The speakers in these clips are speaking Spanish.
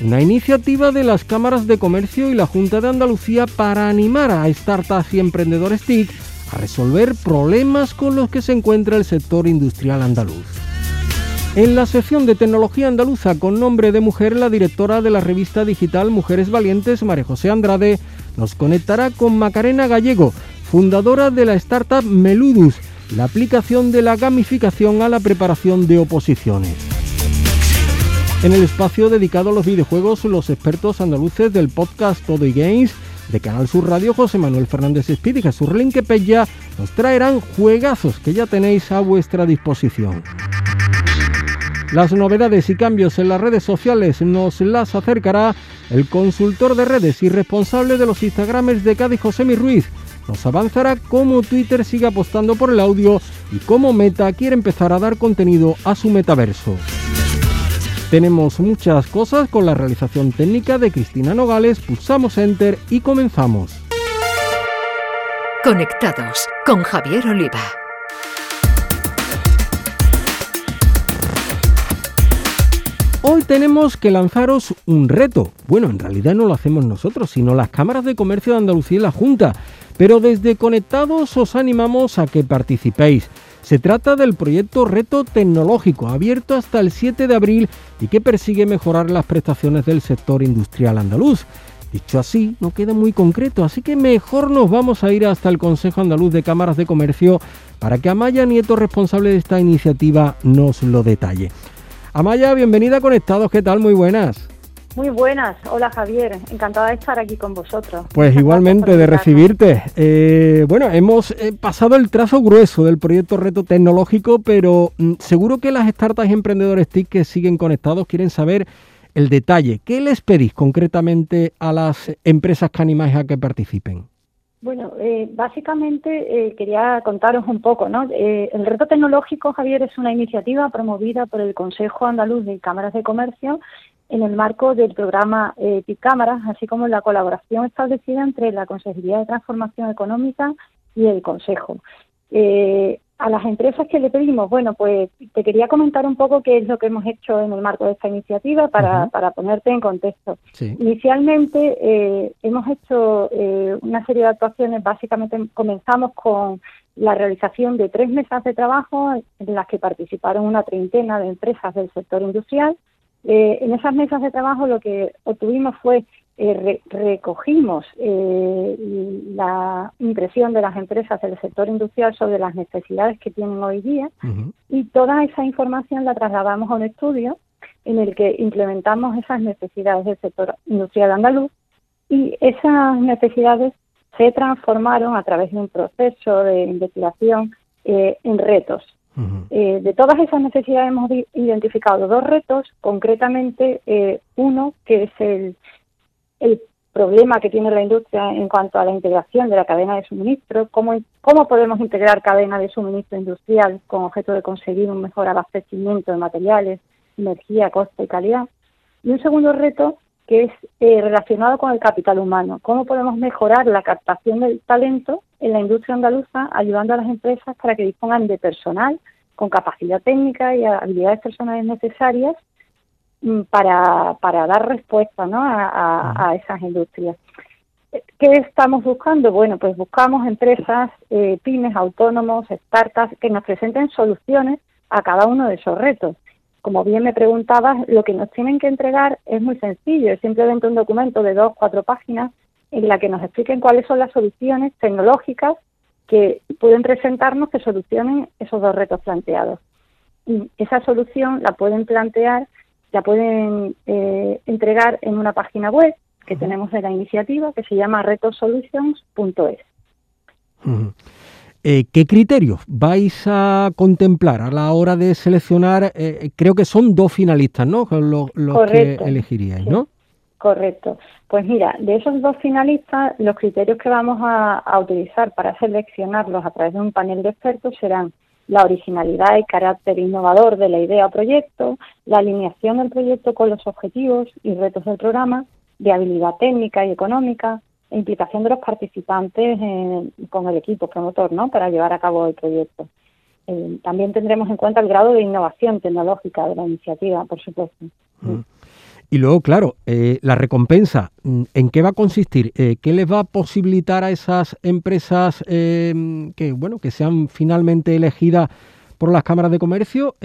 una iniciativa de las cámaras de comercio y la Junta de Andalucía para animar a startups y emprendedores TIC a resolver problemas con los que se encuentra el sector industrial andaluz. En la sección de tecnología andaluza con nombre de mujer, la directora de la revista digital Mujeres Valientes, María José Andrade, nos conectará con Macarena Gallego, fundadora de la startup Meludus, la aplicación de la gamificación a la preparación de oposiciones. En el espacio dedicado a los videojuegos, los expertos andaluces del podcast Todo y Games de Canal Sur Radio, José Manuel Fernández Speed y Jesús Pella, nos traerán juegazos que ya tenéis a vuestra disposición. Las novedades y cambios en las redes sociales nos las acercará el consultor de redes y responsable de los Instagrames de Cádiz, José Ruiz. Nos avanzará cómo Twitter sigue apostando por el audio y cómo Meta quiere empezar a dar contenido a su metaverso. Tenemos muchas cosas con la realización técnica de Cristina Nogales, pulsamos Enter y comenzamos. Conectados con Javier Oliva. Hoy tenemos que lanzaros un reto. Bueno, en realidad no lo hacemos nosotros, sino las cámaras de comercio de Andalucía y la Junta. Pero desde Conectados os animamos a que participéis. Se trata del proyecto Reto Tecnológico, abierto hasta el 7 de abril y que persigue mejorar las prestaciones del sector industrial andaluz. Dicho así, no queda muy concreto, así que mejor nos vamos a ir hasta el Consejo Andaluz de Cámaras de Comercio para que Amaya Nieto, responsable de esta iniciativa, nos lo detalle. Amaya, bienvenida a Conectados, ¿qué tal? Muy buenas. Muy buenas, hola Javier, encantada de estar aquí con vosotros. Pues igualmente de recibirte. Eh, bueno, hemos eh, pasado el trazo grueso del proyecto Reto Tecnológico, pero mm, seguro que las startups y emprendedores TIC que siguen conectados quieren saber el detalle. ¿Qué les pedís concretamente a las empresas que animáis a que participen? Bueno, eh, básicamente quería contaros un poco, ¿no? el reto tecnológico, Javier, es una iniciativa promovida por el Consejo Andaluz de Cámaras de Comercio en el marco del programa eh, Cámaras, así como la colaboración establecida entre la Consejería de Transformación Económica y el Consejo. Eh, a las empresas que le pedimos, bueno, pues te quería comentar un poco qué es lo que hemos hecho en el marco de esta iniciativa para, para ponerte en contexto. Inicialmente eh, hemos hecho eh, una serie de actuaciones, básicamente comenzamos con la realización de tres mesas de trabajo en las que participaron una treintena de empresas del sector industrial eh, en esas mesas de trabajo lo que obtuvimos fue eh, recogimos eh, la impresión de las empresas del sector industrial sobre las necesidades que tienen hoy día y toda esa información la trasladamos a un estudio en el que implementamos esas necesidades del sector industrial andaluz y esas necesidades se transformaron a través de un proceso de investigación en retos eh, de todas esas necesidades hemos identificado dos retos, concretamente eh, uno que es el, problema que tiene la industria en cuanto a la integración de la cadena de suministro, cómo, cómo podemos integrar cadena de suministro industrial con objeto de conseguir un mejor abastecimiento de materiales, energía, coste y calidad. Y un segundo reto que es eh, relacionado con el capital humano, cómo podemos mejorar la captación del talento en la industria andaluza, ayudando a las empresas para que dispongan de personal con capacidad técnica y habilidades personales necesarias mm, para, para dar respuesta ¿no? a, esas industrias. ¿Qué estamos buscando? Bueno, pues buscamos empresas, eh, pymes, autónomos, startups que nos presenten soluciones a cada uno de esos retos. Como bien me preguntabas, lo que nos tienen que entregar es muy sencillo, es simplemente un documento de dos, cuatro páginas en la que nos expliquen cuáles son las soluciones tecnológicas que pueden presentarnos que solucionen esos dos retos planteados. Y esa solución la pueden plantear, la pueden eh, entregar en una página web que tenemos de la iniciativa que se llama retosolutions.es. Eh, ¿Qué criterios vais a contemplar a la hora de seleccionar? Eh, creo que son dos finalistas, ¿no? Los, que elegiríais, ¿no? Correcto. Pues mira, de esos dos finalistas, los criterios que vamos a, utilizar para seleccionarlos a través de un panel de expertos serán la originalidad y carácter innovador de la idea o proyecto, la alineación del proyecto con los objetivos y retos del programa, viabilidad técnica y económica, e implicación de los participantes con el equipo promotor, ¿no? Para llevar a cabo el proyecto. Eh, también tendremos en cuenta el grado de innovación tecnológica de la iniciativa, por supuesto. Y luego, claro, eh, la recompensa, mm, ¿en qué va a consistir? Eh, ¿Qué les va a posibilitar a esas empresas eh, que, bueno, que sean finalmente elegidas por las cámaras de comercio?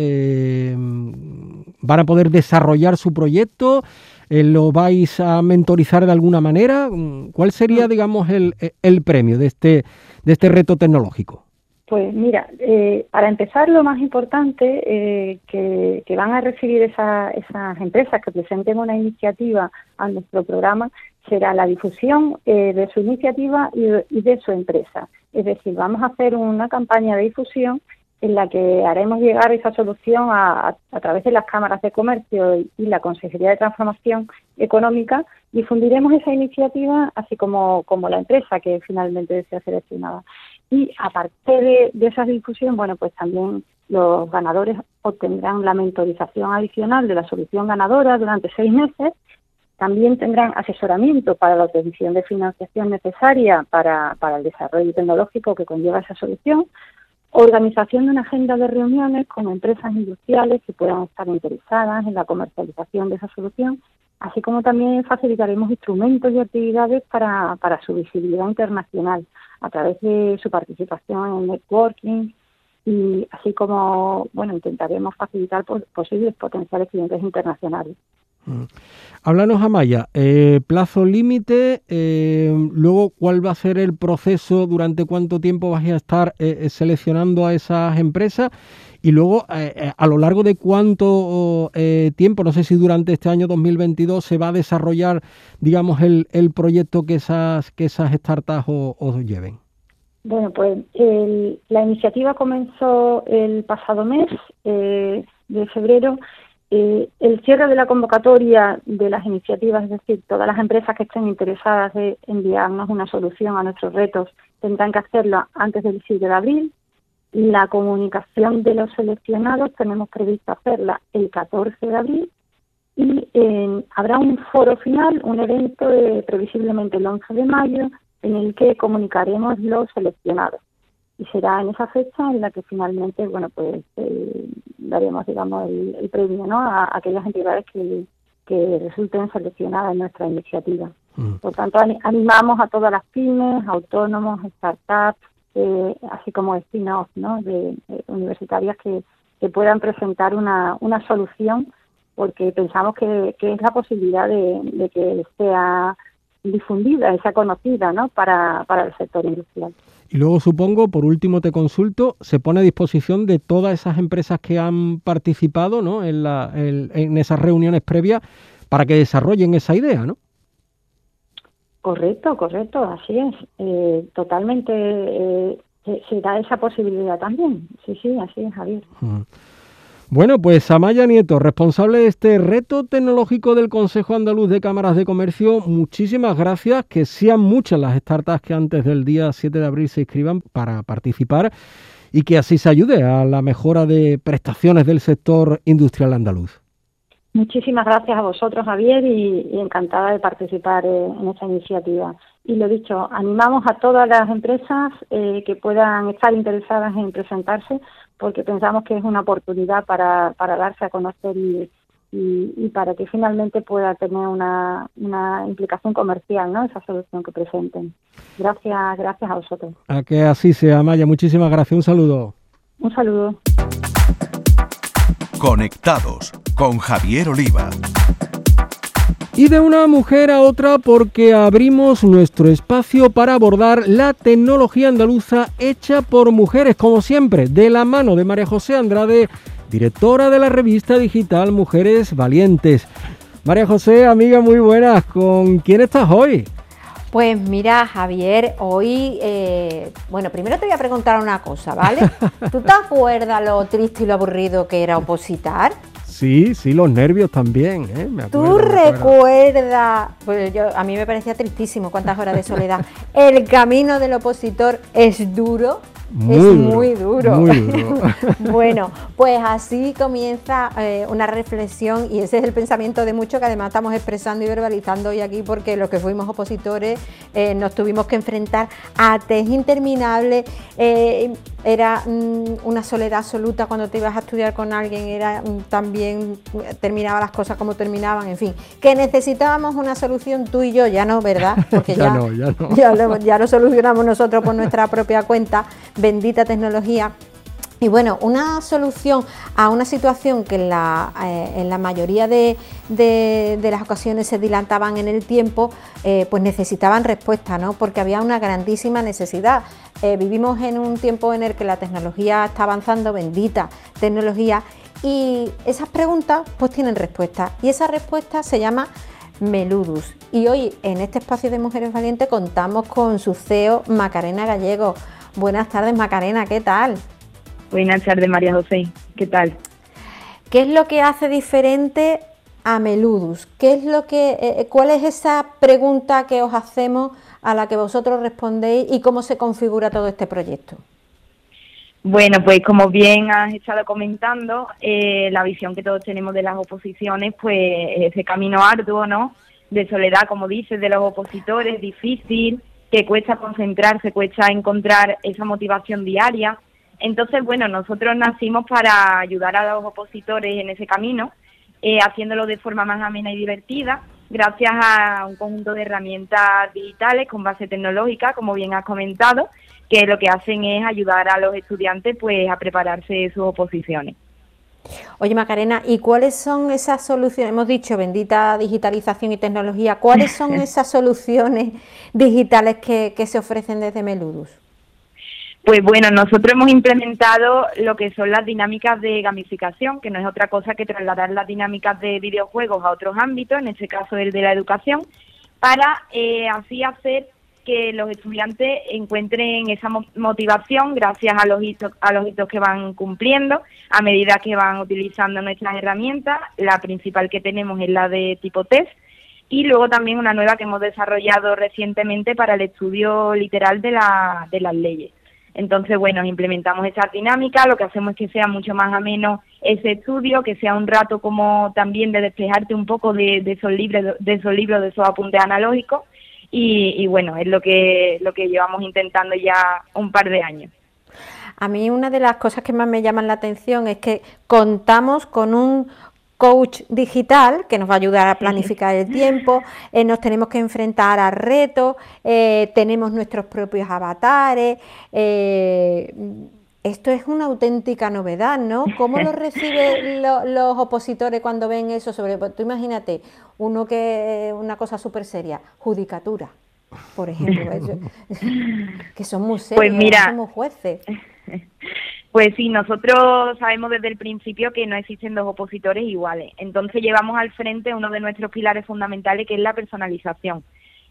¿Van a poder desarrollar su proyecto? ¿Lo vais a mentorizar de alguna manera? ¿Cuál sería, mm. digamos, el, el premio de este, de este reto tecnológico? Pues mira, eh, para empezar, lo más importante eh, que, van a recibir esas empresas que presenten una iniciativa a nuestro programa será la difusión eh, de su iniciativa y, de su empresa. Es decir, vamos a hacer una campaña de difusión en la que haremos llegar esa solución a, través de las cámaras de comercio y, la Consejería de Transformación Económica. Difundiremos esa iniciativa, así como, como la empresa que finalmente sea seleccionada. Y aparte de, esa difusión, bueno, pues también los ganadores obtendrán la mentorización adicional de la solución ganadora durante seis meses. También tendrán asesoramiento para la obtención de financiación necesaria para, para el desarrollo tecnológico que conlleva esa solución, organización de una agenda de reuniones con empresas industriales que puedan estar interesadas en la comercialización de esa solución, así como también facilitaremos instrumentos y actividades para, para su visibilidad internacional a través de su participación en networking y así como, bueno, intentaremos facilitar posibles potenciales clientes internacionales. Mm. Háblanos, Amaya, eh, plazo límite, eh, luego cuál va a ser el proceso, durante cuánto tiempo vas a estar eh, seleccionando a esas empresas y luego a lo largo de cuánto tiempo, no sé si durante este año 2022 se va a desarrollar, digamos, el, proyecto que esas, que esas startups os lleven. Bueno, pues la iniciativa comenzó el pasado mes de febrero eh, el cierre de la convocatoria de las iniciativas, es decir, todas las empresas que estén interesadas de enviarnos una solución a nuestros retos tendrán que hacerlo antes del 7 de abril. La comunicación de los seleccionados tenemos previsto hacerla el 14 de abril y habrá un foro final, un evento previsiblemente el 11 de mayo, en el que comunicaremos los seleccionados y será en esa fecha en la que finalmente, bueno, pues eh, daremos, digamos, el, premio, ¿no? A, aquellas entidades que, que resulten seleccionadas en nuestra iniciativa. Mm. Por tanto, animamos a todas las pymes, autónomos, startups, eh, así como spin-off, ¿no? De, universitarias que, que puedan presentar una, una solución, porque pensamos que, que es la posibilidad de, de que sea difundida, sea conocida, ¿no? Para, para el sector industrial. Y luego supongo, por último te consulto, se pone a disposición de todas esas empresas que han participado ¿no? en, la, en, esas reuniones previas para que desarrollen esa idea, ¿no? Correcto, correcto, así es. Eh, totalmente eh, se da esa posibilidad también. Sí, sí, así es, Javier. Bueno, pues Amaya Nieto, responsable de este reto tecnológico del Consejo Andaluz de Cámaras de Comercio, muchísimas gracias. Que sean muchas las startups que antes del día 7 de abril se inscriban para participar y que así se ayude a la mejora de prestaciones del sector industrial andaluz. Muchísimas gracias a vosotros, Javier, y, encantada de participar en esta iniciativa. Y lo dicho, animamos a todas las empresas eh, que puedan estar interesadas en presentarse porque pensamos que es una oportunidad para, para darse a conocer y, y, para que finalmente pueda tener una, una implicación comercial, ¿no? Esa solución que presenten. Gracias, gracias a vosotros. A que así sea, Maya. Muchísimas gracias. Un saludo. Un saludo. Conectados con Javier Oliva. Y de una mujer a otra porque abrimos nuestro espacio para abordar la tecnología andaluza hecha por mujeres, como siempre, de la mano de María José Andrade, directora de la revista digital Mujeres Valientes. María José, amiga muy buenas, ¿con quién estás hoy? Pues mira, Javier, hoy, eh, bueno, primero te voy a preguntar una cosa, ¿vale? ¿Tú te acuerdas lo triste y lo aburrido que era opositar? Sí, sí, los nervios también. ¿eh? Me Tú acuerdo, recuerdas, pues yo, a mí me parecía tristísimo cuántas horas de soledad. El camino del opositor es duro, Muy es duro, muy duro. muy duro. bueno, pues así comienza eh, una reflexión y ese es el pensamiento de muchos que además estamos expresando y verbalizando hoy aquí porque los que fuimos opositores eh, nos tuvimos que enfrentar a test interminables, eh, era mm, una soledad absoluta cuando te ibas a estudiar con alguien, era mm, también terminaba las cosas como terminaban, en fin, que necesitábamos una solución tú y yo, ya no, ¿verdad? Porque Ya no, ya no. ya lo, ya lo solucionamos nosotros por nuestra propia cuenta, bendita tecnología. Y bueno, una solución a una situación que en la, eh, en la mayoría de, de- las ocasiones se dilataban en el tiempo, eh, pues necesitaban respuesta, ¿no? Porque había una grandísima necesidad. Eh, vivimos en un tiempo en el que la tecnología está avanzando, bendita tecnología, y esas preguntas pues tienen respuesta. Y esa respuesta se llama Meludus. Y hoy en este espacio de Mujeres Valientes contamos con su CEO Macarena Gallego. Buenas tardes Macarena, ¿qué tal? Buenas tardes, María José. ¿Qué tal? ¿Qué es lo que hace diferente a Meludus? ¿Qué es lo que, eh, ¿Cuál es esa pregunta que os hacemos a la que vosotros respondéis y cómo se configura todo este proyecto? Bueno, pues como bien has estado comentando, eh, la visión que todos tenemos de las oposiciones, pues ese camino arduo, ¿no? De soledad, como dices, de los opositores, difícil, que cuesta concentrarse, cuesta encontrar esa motivación diaria. Entonces, bueno, nosotros nacimos para ayudar a los opositores en ese camino, eh, haciéndolo de forma más amena y divertida, gracias a un conjunto de herramientas digitales con base tecnológica, como bien has comentado, que lo que hacen es ayudar a los estudiantes pues a prepararse sus oposiciones. Oye Macarena, ¿y cuáles son esas soluciones? Hemos dicho bendita digitalización y tecnología. ¿Cuáles son esas soluciones digitales que, que se ofrecen desde Meludus? Pues bueno, nosotros hemos implementado lo que son las dinámicas de gamificación, que no es otra cosa que trasladar las dinámicas de videojuegos a otros ámbitos, en este caso el de la educación, para eh, así hacer que los estudiantes encuentren esa mo- motivación gracias a los hitos, a los hitos que van cumpliendo, a medida que van utilizando nuestras herramientas. La principal que tenemos es la de tipo test y luego también una nueva que hemos desarrollado recientemente para el estudio literal de, la, de las leyes. Entonces, bueno, implementamos esas dinámicas, lo que hacemos es que sea mucho más ameno ese estudio, que sea un rato como también de despejarte un poco de, de esos libros, de esos libros, de esos apuntes analógicos, y, y bueno, es lo que, lo que llevamos intentando ya un par de años. A mí una de las cosas que más me llaman la atención es que contamos con un coach digital que nos va a ayudar a planificar el tiempo, eh, nos tenemos que enfrentar a retos, eh, tenemos nuestros propios avatares. eh, esto es una auténtica novedad, ¿no? ¿Cómo lo reciben lo- los opositores cuando ven eso? Sobre, pues, tú imagínate, uno que una cosa súper seria, judicatura, por ejemplo, eso- que son muy serios, Pues mira, somos jueces. Pues sí, nosotros sabemos desde el principio que no existen dos opositores iguales. Entonces llevamos al frente uno de nuestros pilares fundamentales que es la personalización.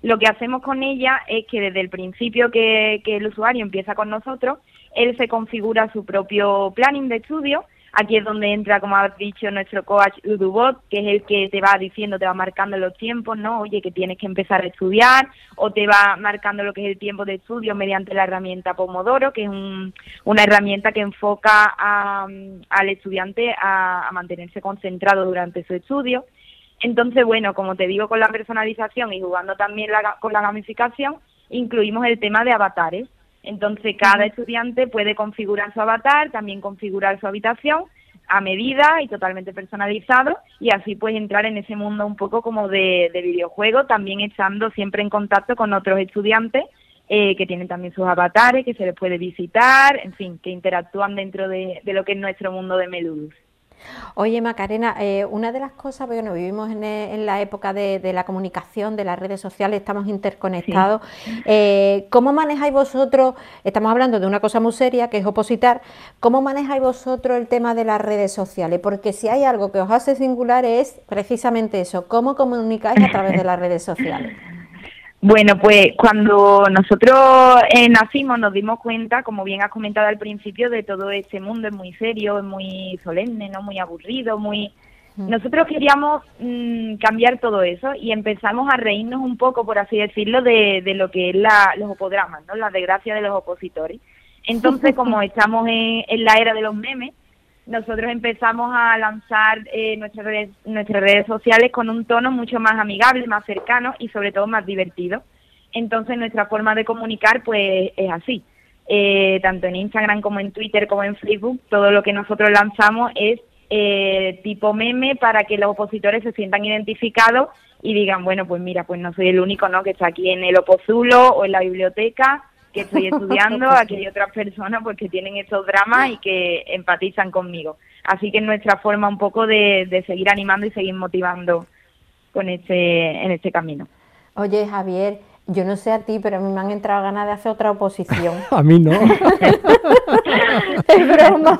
Lo que hacemos con ella es que desde el principio que, que el usuario empieza con nosotros, él se configura su propio planning de estudio. Aquí es donde entra, como has dicho, nuestro coach Udubot, que es el que te va diciendo, te va marcando los tiempos, ¿no? Oye, que tienes que empezar a estudiar, o te va marcando lo que es el tiempo de estudio mediante la herramienta Pomodoro, que es un- una herramienta que enfoca a- al estudiante a, a mantenerse concentrado durante su estudio. Entonces, bueno, como te digo, con la personalización y jugando también la- con la gamificación, incluimos el tema de avatares. Entonces, cada estudiante puede configurar su avatar, también configurar su habitación a medida y totalmente personalizado y así pues entrar en ese mundo un poco como de, de videojuego, también estando siempre en contacto con otros estudiantes eh, que tienen también sus avatares, que se les puede visitar, en fin, que interactúan dentro de, de lo que es nuestro mundo de Meludus. Oye, Macarena, eh, una de las cosas, bueno, vivimos en, eh, en la época de, de la comunicación, de las redes sociales, estamos interconectados. Eh, ¿Cómo manejáis vosotros, estamos hablando de una cosa muy seria, que es opositar, ¿cómo manejáis vosotros el tema de las redes sociales? Porque si hay algo que os hace singular es precisamente eso, ¿cómo comunicáis a través de las redes sociales? Bueno, pues cuando nosotros eh, nacimos nos dimos cuenta, como bien has comentado al principio, de todo este mundo es muy serio, es muy solemne, no muy aburrido, muy Nosotros queríamos mm, cambiar todo eso y empezamos a reírnos un poco, por así decirlo, de, de lo que es la, los opodramas, ¿no? la desgracia de los opositores. Entonces, como estamos en, en la era de los memes, nosotros empezamos a lanzar eh, nuestras, redes, nuestras redes sociales con un tono mucho más amigable, más cercano y sobre todo más divertido. Entonces nuestra forma de comunicar pues es así. Eh, tanto en Instagram como en Twitter como en Facebook, todo lo que nosotros lanzamos es eh, tipo meme para que los opositores se sientan identificados y digan, bueno, pues mira, pues no soy el único ¿no? que está aquí en el opozulo o en la biblioteca, que estoy estudiando, aquí hay otras personas pues que tienen estos dramas y que empatizan conmigo. Así que es nuestra forma un poco de, de seguir animando y seguir motivando con este, en este camino. Oye, Javier, yo no sé a ti, pero a mí me han entrado ganas de hacer otra oposición. a mí no. es broma.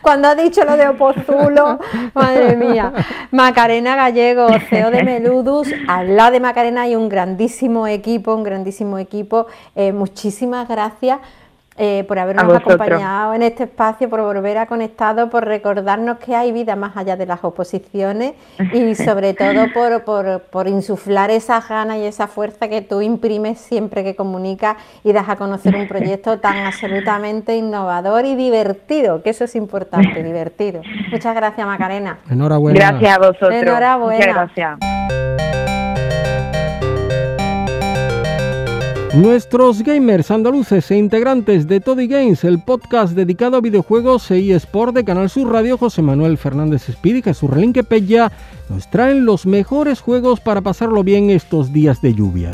Cuando ha dicho lo de Opozulo, madre mía. Macarena Gallego, CEO de Meludus. Al lado de Macarena hay un grandísimo equipo, un grandísimo equipo. Eh, muchísimas gracias eh, por habernos acompañado en este espacio, por volver a conectado, por recordarnos que hay vida más allá de las oposiciones y sobre todo por, por, por insuflar esa gana y esa fuerza que tú imprimes siempre que comunicas y das a conocer un proyecto tan absolutamente innovador y divertido, que eso es importante, divertido. Muchas gracias Macarena. Enhorabuena. Gracias a vosotros. Enhorabuena. Muchas gracias. Nuestros gamers andaluces e integrantes de Toddy Games, el podcast dedicado a videojuegos e eSport de Canal Sur Radio, José Manuel Fernández Espíritu y Jesús Relinque Pella, nos traen los mejores juegos para pasarlo bien estos días de lluvia.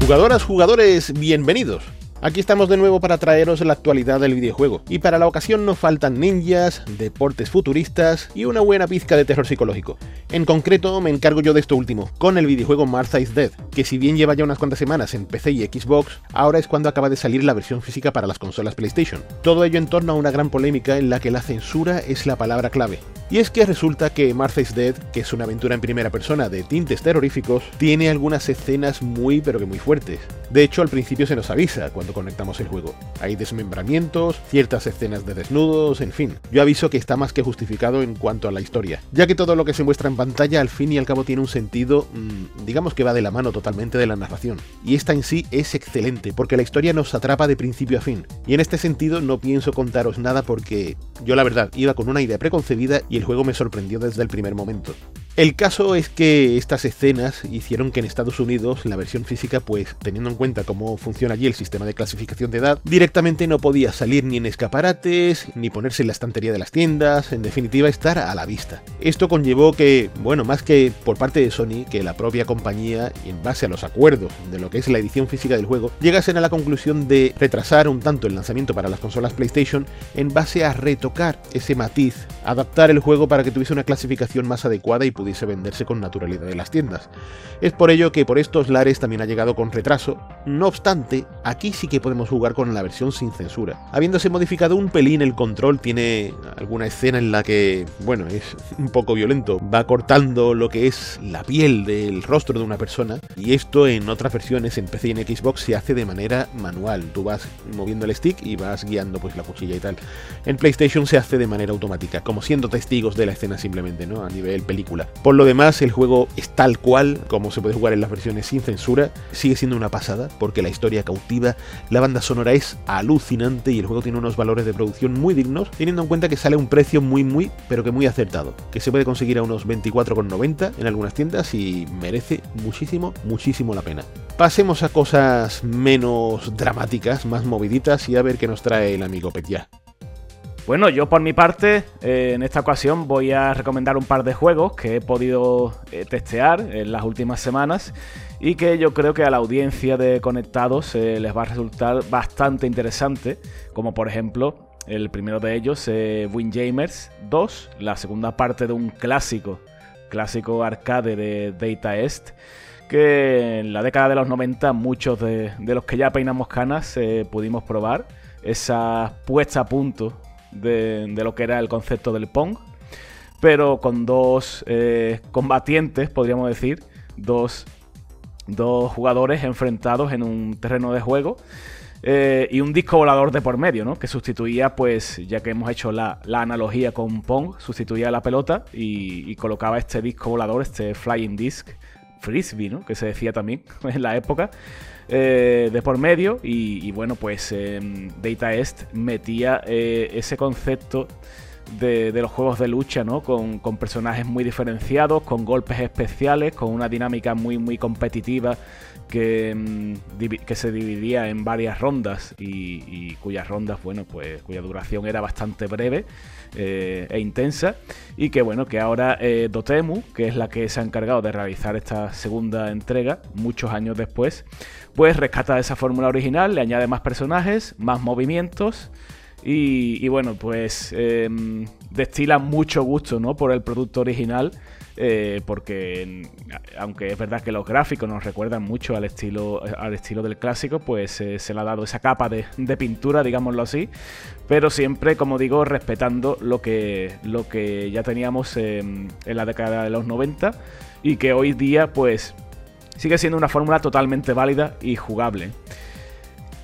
Jugadoras, jugadores, bienvenidos. Aquí estamos de nuevo para traeros la actualidad del videojuego. Y para la ocasión no faltan ninjas, deportes futuristas y una buena pizca de terror psicológico. En concreto me encargo yo de esto último, con el videojuego Martha is Dead, que si bien lleva ya unas cuantas semanas en PC y Xbox, ahora es cuando acaba de salir la versión física para las consolas PlayStation. Todo ello en torno a una gran polémica en la que la censura es la palabra clave. Y es que resulta que Martha is Dead, que es una aventura en primera persona de tintes terroríficos, tiene algunas escenas muy pero que muy fuertes. De hecho, al principio se nos avisa cuando conectamos el juego. Hay desmembramientos, ciertas escenas de desnudos, en fin. Yo aviso que está más que justificado en cuanto a la historia, ya que todo lo que se muestra en pantalla al fin y al cabo tiene un sentido, mmm, digamos que va de la mano totalmente de la narración. Y esta en sí es excelente, porque la historia nos atrapa de principio a fin. Y en este sentido no pienso contaros nada porque yo la verdad iba con una idea preconcebida y el juego me sorprendió desde el primer momento. El caso es que estas escenas hicieron que en Estados Unidos la versión física, pues teniendo en cuenta cómo funciona allí el sistema de clasificación de edad, directamente no podía salir ni en escaparates, ni ponerse en la estantería de las tiendas, en definitiva estar a la vista. Esto conllevó que, bueno, más que por parte de Sony, que la propia compañía, en base a los acuerdos de lo que es la edición física del juego, llegasen a la conclusión de retrasar un tanto el lanzamiento para las consolas PlayStation en base a retocar ese matiz, adaptar el juego para que tuviese una clasificación más adecuada y pudiese venderse con naturalidad en las tiendas. Es por ello que por estos lares también ha llegado con retraso, no obstante, aquí sí que podemos jugar con la versión sin censura. Habiéndose modificado un pelín el control, tiene alguna escena en la que, bueno, es un poco violento, va cortando lo que es la piel del rostro de una persona, y esto en otras versiones en PC y en Xbox se hace de manera manual, tú vas moviendo el stick y vas guiando pues la cuchilla y tal. En PlayStation se hace de manera automática, como siendo testigos de la escena simplemente, ¿no? A nivel película. Por lo demás, el juego es tal cual como se puede jugar en las versiones sin censura. Sigue siendo una pasada porque la historia cautiva, la banda sonora es alucinante y el juego tiene unos valores de producción muy dignos, teniendo en cuenta que sale a un precio muy, muy, pero que muy acertado. Que se puede conseguir a unos 24,90 en algunas tiendas y merece muchísimo, muchísimo la pena. Pasemos a cosas menos dramáticas, más moviditas y a ver qué nos trae el amigo Petya. Bueno, yo por mi parte, eh, en esta ocasión voy a recomendar un par de juegos que he podido eh, testear en las últimas semanas y que yo creo que a la audiencia de Conectados eh, les va a resultar bastante interesante, como por ejemplo el primero de ellos, Windjamers 2, la segunda parte de un clásico, clásico arcade de Data East, que en la década de los 90 muchos de, de los que ya peinamos canas pudimos probar esa puesta a punto de, lo que era el concepto del Pong, pero con dos eh, combatientes, podríamos decir, dos, dos, jugadores enfrentados en un terreno de juego. eh, y un disco volador de por medio, ¿no? Que sustituía, pues, ya que hemos hecho la, analogía con Pong, sustituía la pelota y, colocaba este disco volador, este flying disc, frisbee, ¿no? Que se decía también en la época. Eh, de por medio y, bueno pues em, Data Est metía eh, ese concepto de, los juegos de lucha, ¿no? Con, personajes muy diferenciados, con golpes especiales, con una dinámica muy, muy competitiva que, mm, que se dividía en varias rondas y, cuyas rondas, bueno, pues cuya duración era bastante breve eh, e intensa y que, bueno, que ahora eh, Dotemu, que es la que se ha encargado de realizar esta segunda entrega, muchos años después, pues rescata esa fórmula original, le añade más personajes, más movimientos, y, bueno, pues em, destila mucho gusto ¿no? por el producto original. Eh, porque aunque es verdad que los gráficos nos recuerdan mucho al estilo, al estilo del clásico, pues eh, se le ha dado esa capa de, pintura, digámoslo así, pero siempre, como digo, respetando lo que, lo que ya teníamos en la década de los 90 y que hoy día pues sigue siendo una fórmula totalmente válida y jugable.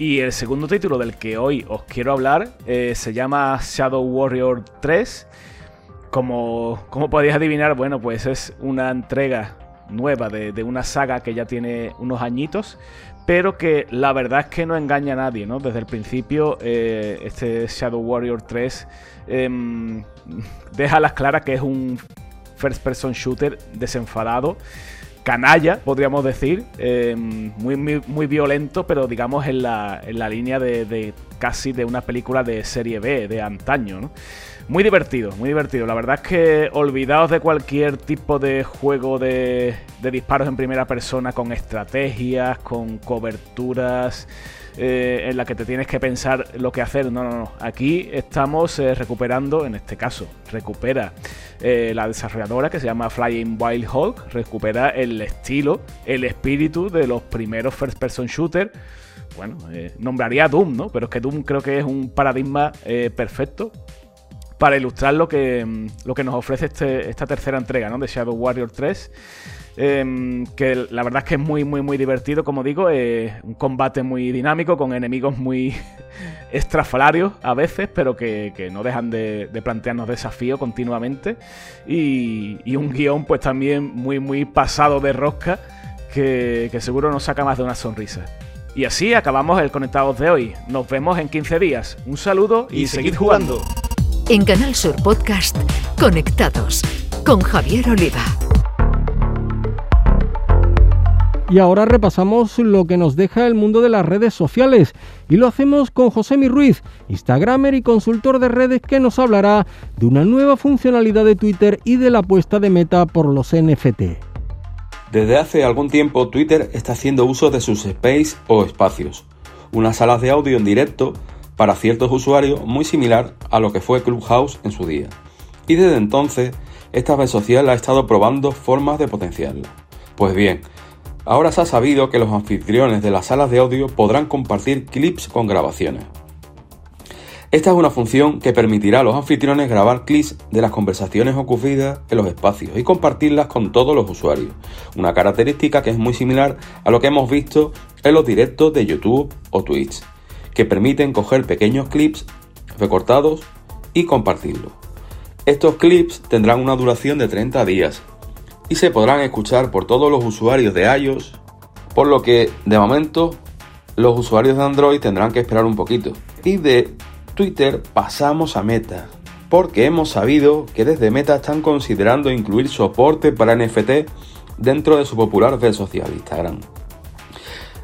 Y el segundo título del que hoy os quiero hablar eh, se llama Shadow Warrior 3. Como, como podéis adivinar, bueno, pues es una entrega nueva de, una saga que ya tiene unos añitos, pero que la verdad es que no engaña a nadie, ¿no? Desde el principio, eh, este Shadow Warrior 3 em, deja las claras que es un first person shooter desenfadado canalla, podríamos decir, eh, muy, muy, violento, pero digamos en la, en la línea de, casi de una película de serie B, de antaño, Muy divertido, muy divertido. La verdad es que olvidaos de cualquier tipo de juego de, de disparos en primera persona con estrategias, con coberturas, eh, en la que te tienes que pensar lo que hacer. No, no, no. Aquí estamos eh, recuperando, en este caso, recupera eh, la desarrolladora que se llama Flying Wild Hulk, recupera el estilo, el espíritu de los primeros first person shooter. Bueno, nombraría Doom, ¿no? Pero es que Doom creo que es un paradigma perfecto para ilustrar lo que, mm, lo que nos ofrece este, esta tercera entrega ¿no? de Shadow Warrior 3. Em, que la verdad es que es muy, muy, muy divertido, como digo, un combate muy dinámico, con enemigos muy estrafalarios a veces, pero que, no dejan de, plantearnos desafíos continuamente. Y, un guion pues también muy, muy pasado de rosca, que, seguro nos saca más de una sonrisa. Y así acabamos el Conectados de hoy. Nos vemos en 15 días. Un saludo y, seguid jugando. En Canal Sur Podcast, Conectados con Javier Oliva. Y ahora repasamos lo que nos deja el mundo de las redes sociales y lo hacemos con José Mi Ruiz, Instagramer y consultor de redes que nos hablará de una nueva funcionalidad de Twitter y de la apuesta de meta por los NFT. Desde hace algún tiempo Twitter está haciendo uso de sus space o espacios, unas salas de audio en directo para ciertos usuarios muy similar a lo que fue Clubhouse en su día. Y desde entonces esta red social ha estado probando formas de potenciarla. Pues bien, Ahora se ha sabido que los anfitriones de las salas de audio podrán compartir clips con grabaciones. Esta es una función que permitirá a los anfitriones grabar clips de las conversaciones ocurridas en los espacios y compartirlas con todos los usuarios, una característica que es muy similar a lo que hemos visto en los directos de YouTube o Twitch, que permiten coger pequeños clips recortados y compartirlos. Estos clips tendrán una duración de 30 días y se podrán escuchar por todos los usuarios de iOS, por lo que de momento los usuarios de Android tendrán que esperar un poquito. Y de Twitter pasamos a Meta, porque hemos sabido que desde Meta están considerando incluir soporte para NFT dentro de su popular red social Instagram.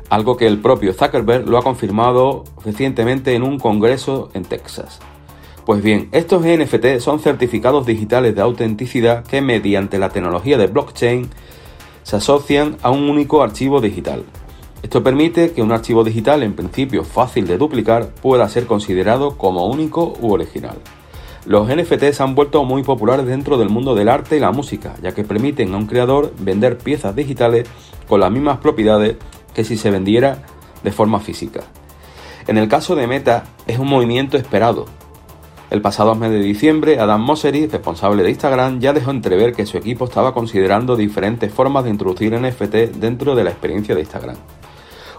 Algo que el propio Zuckerberg lo ha confirmado recientemente en un congreso en Texas. Pues bien, estos NFT son certificados digitales de autenticidad que mediante la tecnología de blockchain se asocian a un único archivo digital. Esto permite que un archivo digital en principio fácil de duplicar pueda ser considerado como único u original. Los NFT se han vuelto muy populares dentro del mundo del arte y la música, ya que permiten a un creador vender piezas digitales con las mismas propiedades que si se vendiera de forma física. En el caso de Meta es un movimiento esperado, el pasado mes de diciembre, Adam Mosseri, responsable de Instagram, ya dejó entrever que su equipo estaba considerando diferentes formas de introducir NFT dentro de la experiencia de Instagram.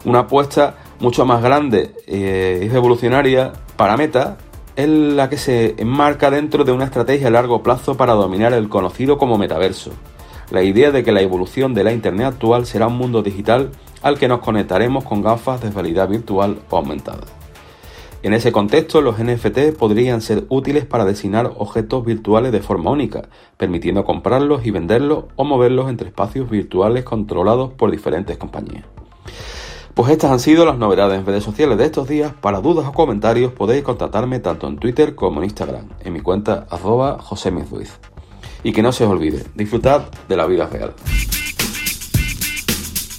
Una apuesta mucho más grande eh, y revolucionaria para Meta es la que se enmarca dentro de una estrategia a largo plazo para dominar el conocido como metaverso. La idea de que la evolución de la Internet actual será un mundo digital al que nos conectaremos con gafas de realidad virtual o aumentada. En ese contexto, los NFT podrían ser útiles para designar objetos virtuales de forma única, permitiendo comprarlos y venderlos o moverlos entre espacios virtuales controlados por diferentes compañías. Pues estas han sido las novedades en redes sociales de estos días. Para dudas o comentarios podéis contactarme tanto en Twitter como en Instagram, en mi cuenta arroba Y que no se os olvide, disfrutad de la vida real.